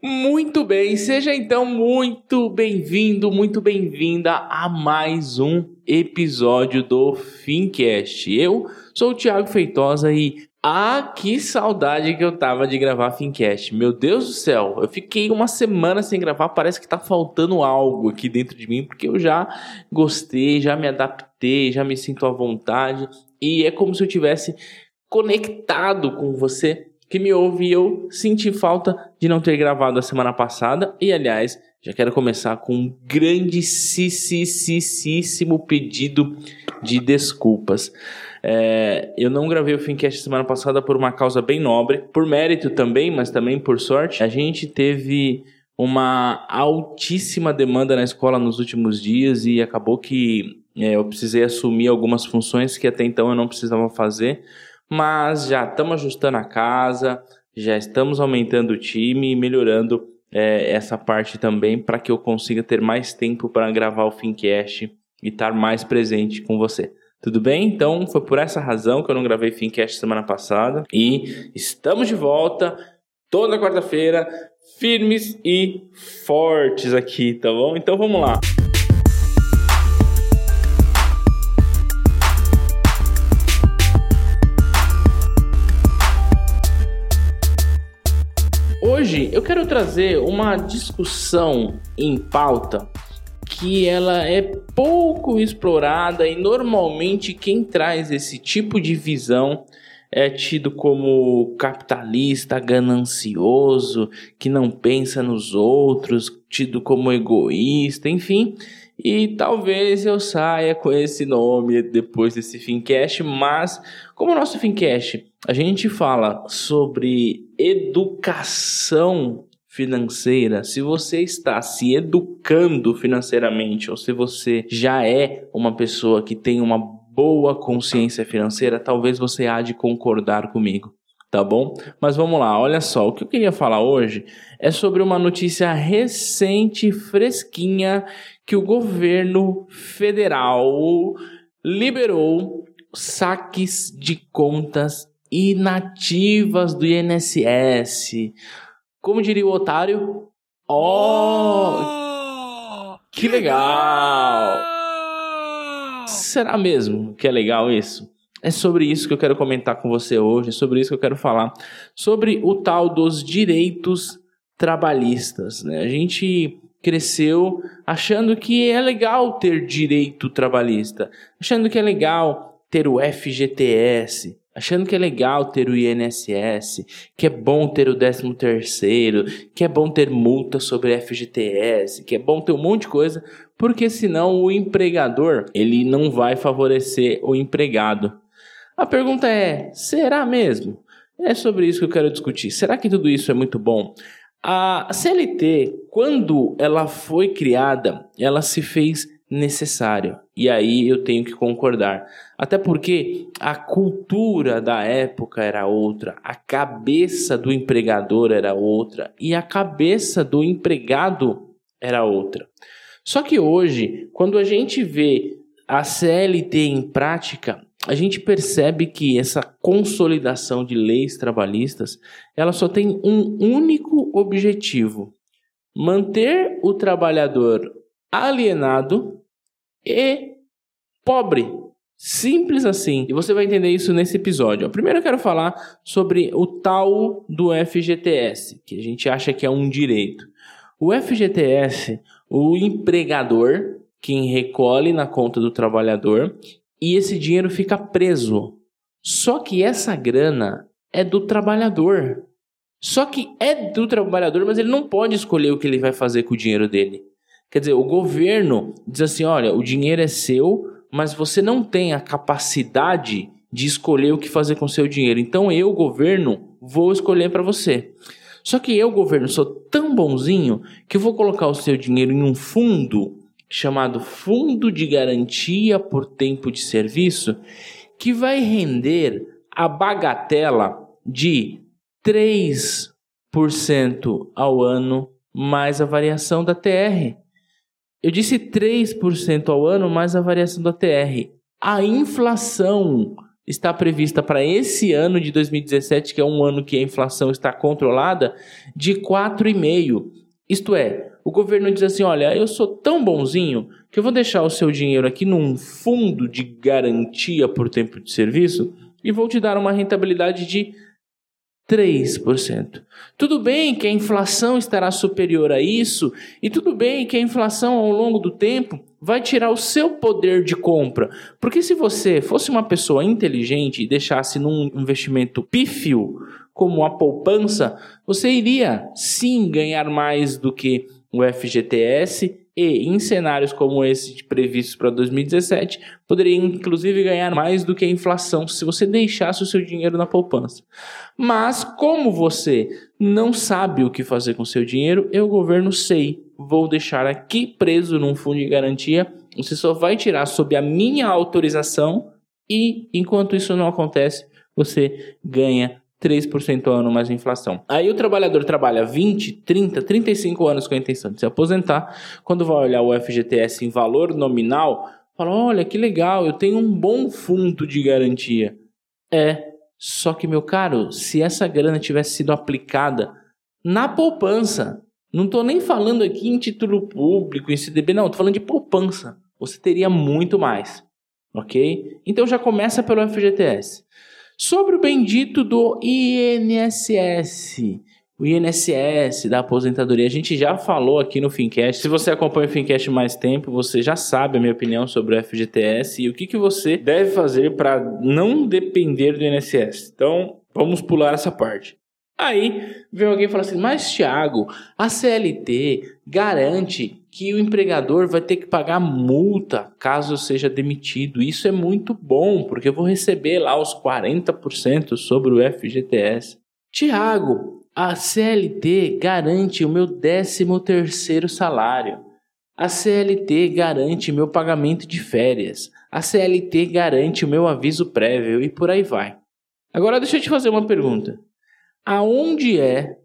Muito bem, seja então muito bem-vindo, muito bem-vinda a mais um episódio do Fincast. Eu sou o Thiago Feitosa e ah, que saudade que eu tava de gravar Fincast. Meu Deus do céu, eu fiquei uma semana sem gravar, parece que tá faltando algo aqui dentro de mim, porque eu já gostei, já me adaptei, já me sinto à vontade e é como se eu tivesse conectado com você que me ouve e eu senti falta de não ter gravado a semana passada. E aliás, já quero começar com um grandíssimo pedido de desculpas. É, eu não gravei o Fincast semana passada por uma causa bem nobre, por mérito também, mas também por sorte. A gente teve uma altíssima demanda na escola nos últimos dias e acabou que é, eu precisei assumir algumas funções que até então eu não precisava fazer mas já estamos ajustando a casa, já estamos aumentando o time e melhorando é, essa parte também para que eu consiga ter mais tempo para gravar o Fincast e estar mais presente com você. Tudo bem? Então foi por essa razão que eu não gravei Fincast semana passada e estamos de volta toda quarta-feira, firmes e fortes aqui, tá bom? Então vamos lá. Hoje eu quero trazer uma discussão em pauta que ela é pouco explorada e normalmente quem traz esse tipo de visão é tido como capitalista, ganancioso, que não pensa nos outros, tido como egoísta, enfim. E talvez eu saia com esse nome depois desse Fincast, mas como o nosso Fincast a gente fala sobre educação financeira, se você está se educando financeiramente ou se você já é uma pessoa que tem uma boa consciência financeira, talvez você há de concordar comigo tá bom? Mas vamos lá, olha só, o que eu queria falar hoje é sobre uma notícia recente, fresquinha, que o governo federal liberou saques de contas inativas do INSS. Como diria o otário? Oh! Que legal! Será mesmo que é legal isso? É sobre isso que eu quero comentar com você hoje, é sobre isso que eu quero falar, sobre o tal dos direitos trabalhistas. Né? A gente cresceu achando que é legal ter direito trabalhista, achando que é legal ter o FGTS, achando que é legal ter o INSS, que é bom ter o 13 terceiro, que é bom ter multa sobre FGTS, que é bom ter um monte de coisa, porque senão o empregador, ele não vai favorecer o empregado. A pergunta é: será mesmo? É sobre isso que eu quero discutir. Será que tudo isso é muito bom? A CLT, quando ela foi criada, ela se fez necessária. E aí eu tenho que concordar. Até porque a cultura da época era outra, a cabeça do empregador era outra e a cabeça do empregado era outra. Só que hoje, quando a gente vê a CLT em prática, a gente percebe que essa consolidação de leis trabalhistas, ela só tem um único objetivo: manter o trabalhador alienado e pobre. Simples assim. E você vai entender isso nesse episódio. Primeiro eu quero falar sobre o tal do FGTS, que a gente acha que é um direito. O FGTS, o empregador, quem recolhe na conta do trabalhador, e esse dinheiro fica preso. Só que essa grana é do trabalhador. Só que é do trabalhador, mas ele não pode escolher o que ele vai fazer com o dinheiro dele. Quer dizer, o governo diz assim: olha, o dinheiro é seu, mas você não tem a capacidade de escolher o que fazer com o seu dinheiro. Então eu, governo, vou escolher para você. Só que eu, governo, sou tão bonzinho que eu vou colocar o seu dinheiro em um fundo chamado Fundo de Garantia por Tempo de Serviço, que vai render a bagatela de 3% ao ano mais a variação da TR. Eu disse 3% ao ano mais a variação da TR. A inflação está prevista para esse ano de 2017, que é um ano que a inflação está controlada, de 4,5%. Isto é, o governo diz assim: olha, eu sou tão bonzinho que eu vou deixar o seu dinheiro aqui num fundo de garantia por tempo de serviço e vou te dar uma rentabilidade de 3%. Tudo bem que a inflação estará superior a isso, e tudo bem que a inflação ao longo do tempo vai tirar o seu poder de compra. Porque se você fosse uma pessoa inteligente e deixasse num investimento pífio, como a poupança, você iria sim ganhar mais do que o FGTS e em cenários como esse previstos para 2017, poderia inclusive ganhar mais do que a inflação se você deixasse o seu dinheiro na poupança. Mas como você não sabe o que fazer com seu dinheiro, eu governo sei, vou deixar aqui preso num fundo de garantia, você só vai tirar sob a minha autorização e enquanto isso não acontece, você ganha 3% ao ano mais inflação. Aí o trabalhador trabalha 20, 30, 35 anos com a intenção de se aposentar. Quando vai olhar o FGTS em valor nominal, fala: olha que legal, eu tenho um bom fundo de garantia. É, só que, meu caro, se essa grana tivesse sido aplicada na poupança, não estou nem falando aqui em título público, em CDB, não, estou falando de poupança. Você teria muito mais, ok? Então já começa pelo FGTS. Sobre o bendito do INSS. O INSS da aposentadoria, a gente já falou aqui no Fincast. Se você acompanha o Fincast mais tempo, você já sabe a minha opinião sobre o FGTS e o que, que você deve fazer para não depender do INSS. Então, vamos pular essa parte. Aí vem alguém e fala assim: Mas Thiago, a CLT garante que o empregador vai ter que pagar multa caso seja demitido. Isso é muito bom, porque eu vou receber lá os 40% sobre o FGTS. Tiago, a CLT garante o meu 13 terceiro salário. A CLT garante meu pagamento de férias. A CLT garante o meu aviso prévio e por aí vai. Agora deixa eu te fazer uma pergunta aonde é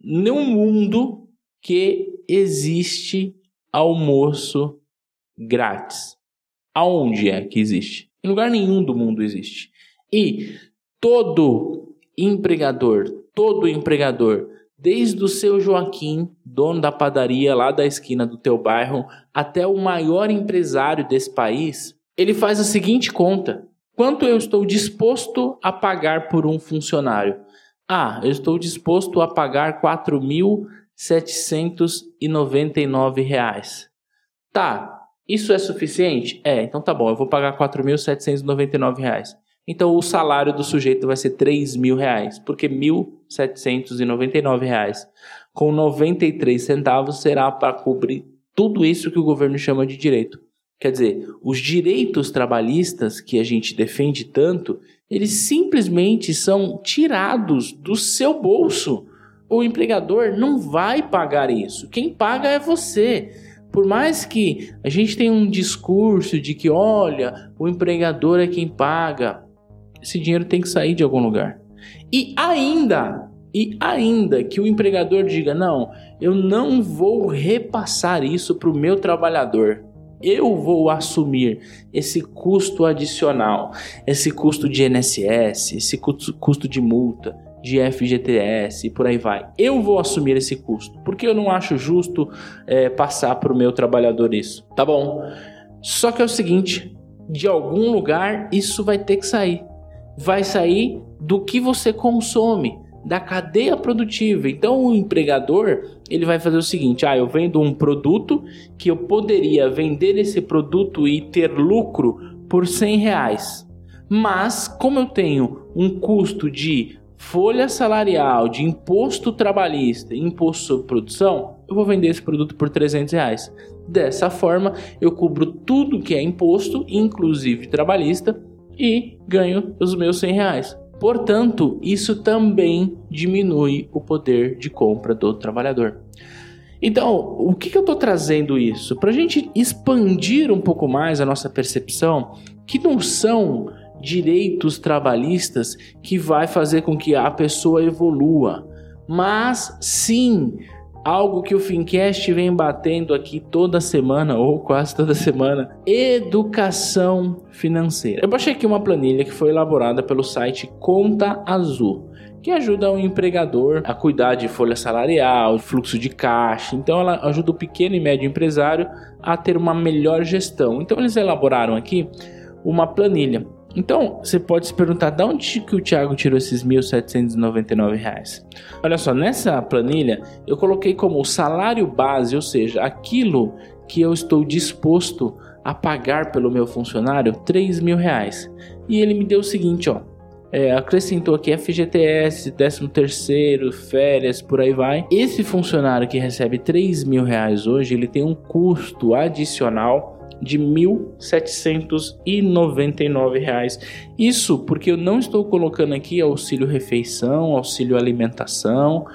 no mundo que existe almoço grátis? Aonde é que existe? Em lugar nenhum do mundo existe. E todo empregador, todo empregador, desde o seu Joaquim, dono da padaria lá da esquina do teu bairro, até o maior empresário desse país, ele faz a seguinte conta: quanto eu estou disposto a pagar por um funcionário? Ah, eu estou disposto a pagar R$ 4.799. Tá, isso é suficiente? É, então tá bom, eu vou pagar R$ 4.799. Então o salário do sujeito vai ser R$ mil reais, porque 1.799 reais com 93 centavos será para cobrir tudo isso que o governo chama de direito. Quer dizer, os direitos trabalhistas que a gente defende tanto, eles simplesmente são tirados do seu bolso. O empregador não vai pagar isso. Quem paga é você. Por mais que a gente tenha um discurso de que, olha, o empregador é quem paga, esse dinheiro tem que sair de algum lugar. E ainda, e ainda que o empregador diga, não, eu não vou repassar isso para o meu trabalhador eu vou assumir esse custo adicional, esse custo de INSS, esse custo de multa, de FGTS e por aí vai. Eu vou assumir esse custo, porque eu não acho justo é, passar para o meu trabalhador isso. Tá bom? Só que é o seguinte: de algum lugar isso vai ter que sair. Vai sair do que você consome da cadeia produtiva. Então o empregador ele vai fazer o seguinte: ah, eu vendo um produto que eu poderia vender esse produto e ter lucro por 100 reais, mas como eu tenho um custo de folha salarial, de imposto trabalhista, imposto sobre produção, eu vou vender esse produto por 300 reais. Dessa forma, eu cubro tudo que é imposto, inclusive trabalhista, e ganho os meus 100 reais. Portanto, isso também diminui o poder de compra do trabalhador. Então, o que, que eu estou trazendo isso? Para a gente expandir um pouco mais a nossa percepção, que não são direitos trabalhistas que vai fazer com que a pessoa evolua, mas sim algo que o Fincast vem batendo aqui toda semana, ou quase toda semana: educação financeira. Eu baixei aqui uma planilha que foi elaborada pelo site Conta Azul. Que ajuda o empregador a cuidar de folha salarial, fluxo de caixa. Então, ela ajuda o pequeno e médio empresário a ter uma melhor gestão. Então, eles elaboraram aqui uma planilha então, você pode se perguntar de onde que o Thiago tirou esses R$ 1.799? Olha só, nessa planilha eu coloquei como salário base, ou seja, aquilo que eu estou disposto a pagar pelo meu funcionário, R$ reais. E ele me deu o seguinte, ó. É, acrescentou aqui FGTS, 13 terceiro, férias, por aí vai. Esse funcionário que recebe 3 mil reais hoje, ele tem um custo adicional de R$ 1.799. Isso porque eu não estou colocando aqui auxílio refeição, auxílio alimentação,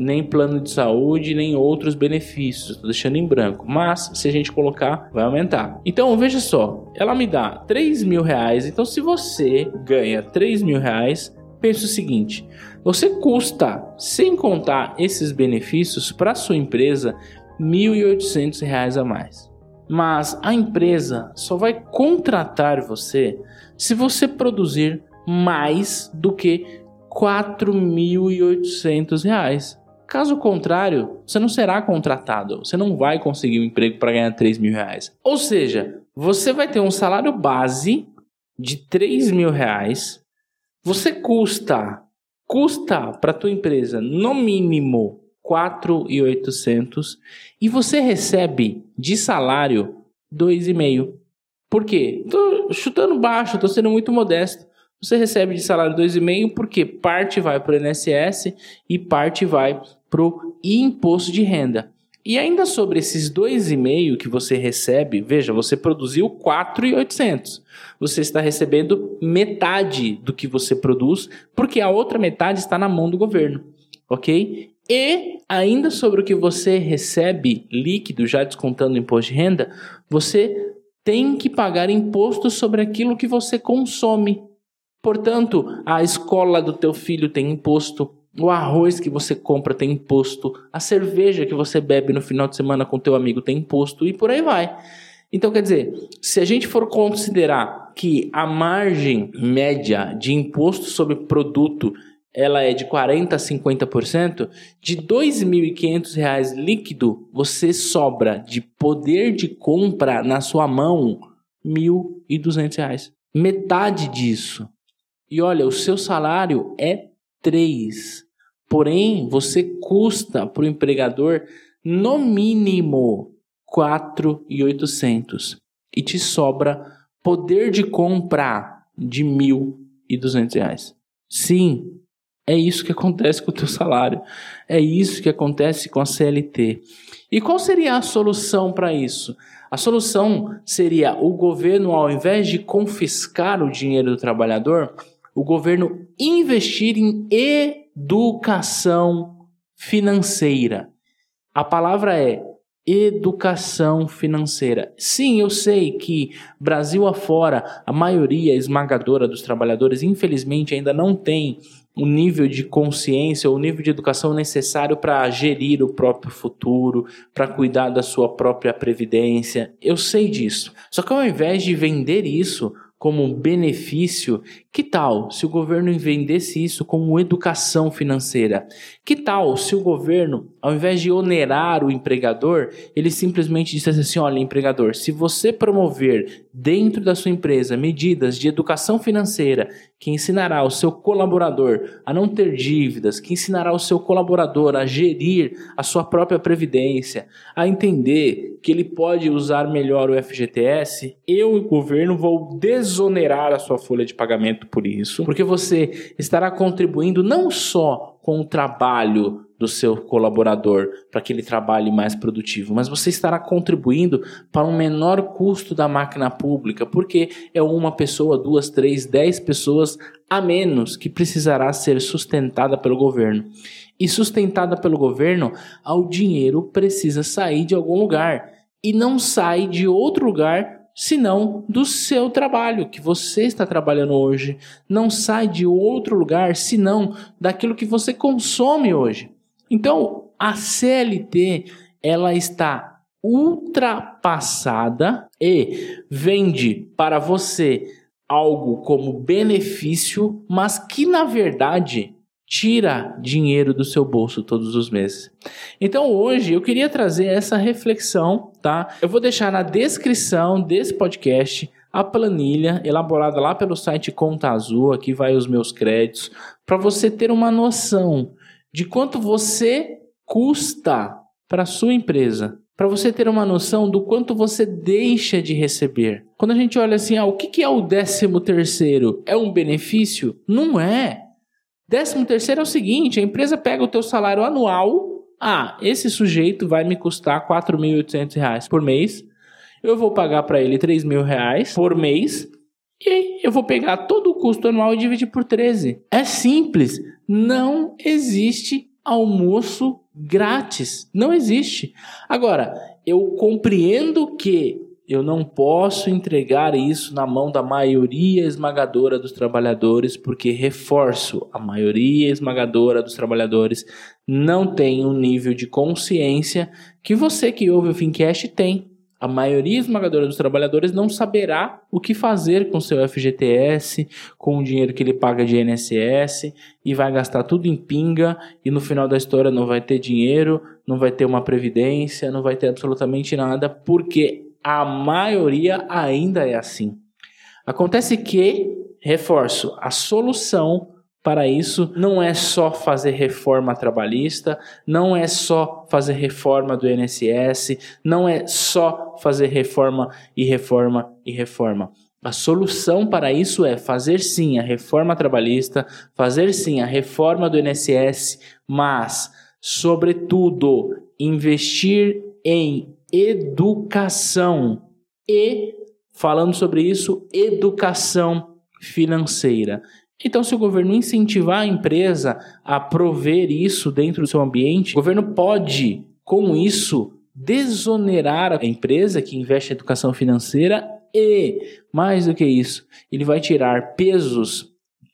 nem plano de saúde, nem outros benefícios. Estou deixando em branco. Mas se a gente colocar, vai aumentar. Então veja só, ela me dá 3 mil reais. Então se você ganha 3 mil reais, pense o seguinte: você custa, sem contar esses benefícios, para sua empresa R$ 1.800 a mais. Mas a empresa só vai contratar você se você produzir mais do que R$ 4.800. Caso contrário, você não será contratado. Você não vai conseguir um emprego para ganhar 3 mil reais. Ou seja, você vai ter um salário base de 3 mil reais. Você custa, custa para tua empresa no mínimo 4.800 e você recebe de salário 2,5. Por quê? Tô chutando baixo, tô sendo muito modesto. Você recebe de salário 2,5 porque parte vai para o INSS e parte vai para o imposto de renda. E ainda sobre esses 2,5 que você recebe, veja, você produziu 4,800. Você está recebendo metade do que você produz, porque a outra metade está na mão do governo, ok? E ainda sobre o que você recebe líquido, já descontando o imposto de renda, você tem que pagar imposto sobre aquilo que você consome. Portanto, a escola do teu filho tem imposto, o arroz que você compra tem imposto, a cerveja que você bebe no final de semana com teu amigo tem imposto e por aí vai. Então, quer dizer, se a gente for considerar que a margem média de imposto sobre produto ela é de 40% a 50%, de R$ 2.500 líquido, você sobra de poder de compra na sua mão R$ 1.200. Metade disso. E olha, o seu salário é 3. Porém, você custa para o empregador no mínimo 4.800 e te sobra poder de compra de R$ 1.200. Sim, é isso que acontece com o teu salário. É isso que acontece com a CLT. E qual seria a solução para isso? A solução seria o governo, ao invés de confiscar o dinheiro do trabalhador, o governo investir em educação financeira. A palavra é educação financeira. Sim, eu sei que Brasil afora, a maioria esmagadora dos trabalhadores, infelizmente, ainda não tem o nível de consciência, o nível de educação necessário para gerir o próprio futuro, para cuidar da sua própria previdência. Eu sei disso. Só que ao invés de vender isso como benefício, que tal se o governo vendesse isso como educação financeira? Que tal se o governo, ao invés de onerar o empregador, ele simplesmente dissesse assim: olha, empregador, se você promover dentro da sua empresa medidas de educação financeira que ensinará o seu colaborador a não ter dívidas, que ensinará o seu colaborador a gerir a sua própria previdência, a entender que ele pode usar melhor o FGTS, eu, o governo, vou desonerar a sua folha de pagamento por isso, porque você estará contribuindo não só com o trabalho do seu colaborador para que ele trabalhe mais produtivo, mas você estará contribuindo para um menor custo da máquina pública, porque é uma pessoa, duas, três, dez pessoas a menos que precisará ser sustentada pelo governo. E sustentada pelo governo, o dinheiro precisa sair de algum lugar e não sai de outro lugar senão do seu trabalho que você está trabalhando hoje. Não sai de outro lugar senão daquilo que você consome hoje. Então, a CLT ela está ultrapassada e vende para você algo como benefício, mas que na verdade tira dinheiro do seu bolso todos os meses. Então hoje eu queria trazer essa reflexão, tá? Eu vou deixar na descrição desse podcast a planilha elaborada lá pelo site Conta Azul, aqui vai os meus créditos, para você ter uma noção de quanto você custa para sua empresa, para você ter uma noção do quanto você deixa de receber. Quando a gente olha assim, ah, o que é o décimo terceiro? É um benefício? Não é. Décimo terceiro é o seguinte, a empresa pega o teu salário anual, ah, esse sujeito vai me custar R$ 4.800 por mês, eu vou pagar para ele R$ mil reais por mês, e eu vou pegar todo o custo anual e dividir por 13. É simples, não existe almoço grátis, não existe. Agora, eu compreendo que eu não posso entregar isso na mão da maioria esmagadora dos trabalhadores, porque reforço, a maioria esmagadora dos trabalhadores não tem um nível de consciência que você que ouve o Fincast tem. A maioria esmagadora dos trabalhadores não saberá o que fazer com seu FGTS, com o dinheiro que ele paga de INSS e vai gastar tudo em pinga e no final da história não vai ter dinheiro, não vai ter uma previdência, não vai ter absolutamente nada, porque a maioria ainda é assim. Acontece que, reforço, a solução para isso não é só fazer reforma trabalhista, não é só fazer reforma do INSS, não é só fazer reforma e reforma e reforma. A solução para isso é fazer sim a reforma trabalhista, fazer sim a reforma do INSS, mas, sobretudo, investir em educação e, falando sobre isso, educação financeira. Então, se o governo incentivar a empresa a prover isso dentro do seu ambiente, o governo pode, com isso, desonerar a empresa que investe em educação financeira e, mais do que isso, ele vai tirar pesos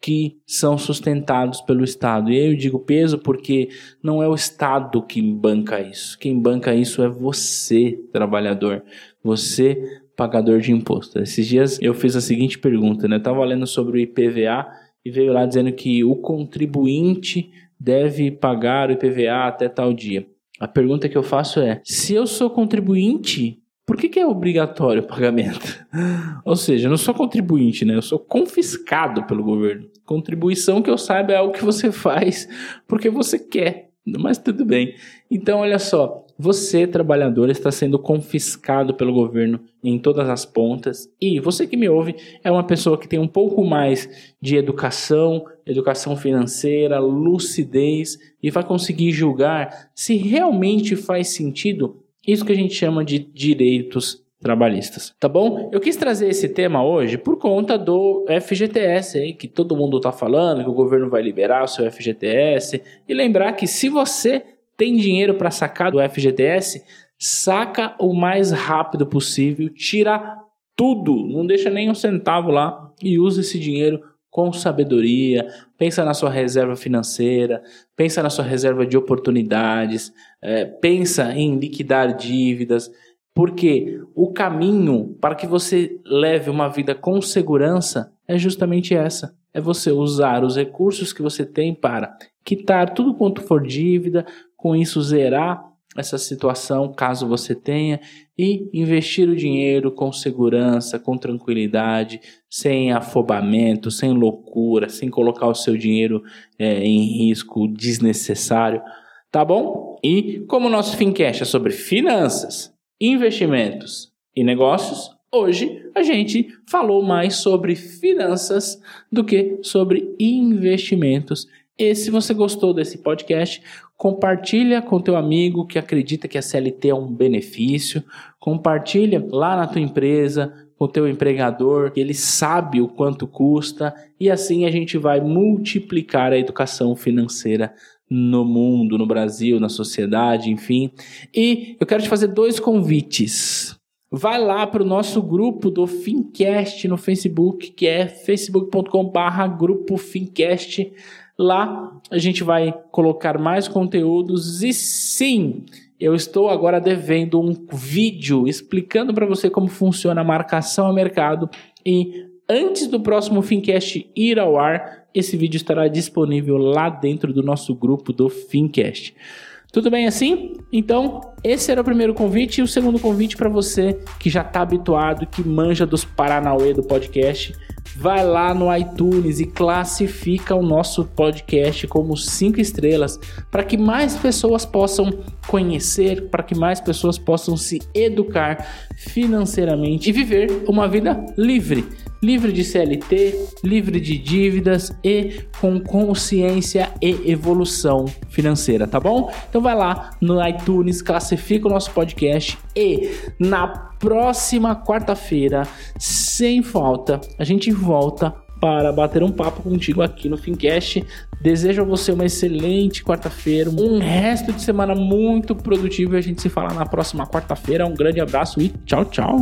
que são sustentados pelo Estado. E aí eu digo peso porque não é o Estado que banca isso. Quem banca isso é você, trabalhador. Você, pagador de imposto. Esses dias eu fiz a seguinte pergunta, né? Eu estava lendo sobre o IPVA e veio lá dizendo que o contribuinte deve pagar o IPVA até tal dia. A pergunta que eu faço é: se eu sou contribuinte, por que, que é obrigatório o pagamento? Ou seja, eu não sou contribuinte, né? Eu sou confiscado pelo governo. Contribuição que eu saiba é algo que você faz porque você quer, mas tudo bem. Então, olha só, você, trabalhador, está sendo confiscado pelo governo em todas as pontas. E você que me ouve é uma pessoa que tem um pouco mais de educação, educação financeira, lucidez e vai conseguir julgar se realmente faz sentido isso que a gente chama de direitos trabalhistas, tá bom? Eu quis trazer esse tema hoje por conta do FGTS, aí, que todo mundo está falando, que o governo vai liberar o seu FGTS, e lembrar que se você tem dinheiro para sacar do FGTS, saca o mais rápido possível, tira tudo, não deixa nem um centavo lá e usa esse dinheiro com sabedoria, pensa na sua reserva financeira, pensa na sua reserva de oportunidades, é, pensa em liquidar dívidas, porque o caminho para que você leve uma vida com segurança é justamente essa: é você usar os recursos que você tem para quitar tudo quanto for dívida, com isso zerar essa situação, caso você tenha, e investir o dinheiro com segurança, com tranquilidade, sem afobamento, sem loucura, sem colocar o seu dinheiro é, em risco desnecessário, tá bom? E como o nosso Fincast é sobre finanças, investimentos e negócios, hoje a gente falou mais sobre finanças do que sobre investimentos. E se você gostou desse podcast, Compartilha com teu amigo que acredita que a CLT é um benefício. Compartilha lá na tua empresa com teu empregador, ele sabe o quanto custa e assim a gente vai multiplicar a educação financeira no mundo, no Brasil, na sociedade, enfim. E eu quero te fazer dois convites. Vai lá para o nosso grupo do Fincast no Facebook, que é facebook.com/grupo Fincast. Lá a gente vai colocar mais conteúdos e sim, eu estou agora devendo um vídeo explicando para você como funciona a marcação a mercado e antes do próximo Fincast ir ao ar, esse vídeo estará disponível lá dentro do nosso grupo do Fincast. Tudo bem assim? Então, esse era o primeiro convite. E o segundo convite para você que já está habituado, que manja dos Paranauê do podcast, vai lá no iTunes e classifica o nosso podcast como cinco estrelas para que mais pessoas possam conhecer, para que mais pessoas possam se educar financeiramente e viver uma vida livre livre de CLT, livre de dívidas e com consciência e evolução financeira, tá bom? Então vai lá no iTunes, classifica o nosso podcast e na próxima quarta-feira, sem falta, a gente volta para bater um papo contigo aqui no Fincast. Desejo a você uma excelente quarta-feira, um resto de semana muito produtivo e a gente se fala na próxima quarta-feira. Um grande abraço e tchau, tchau.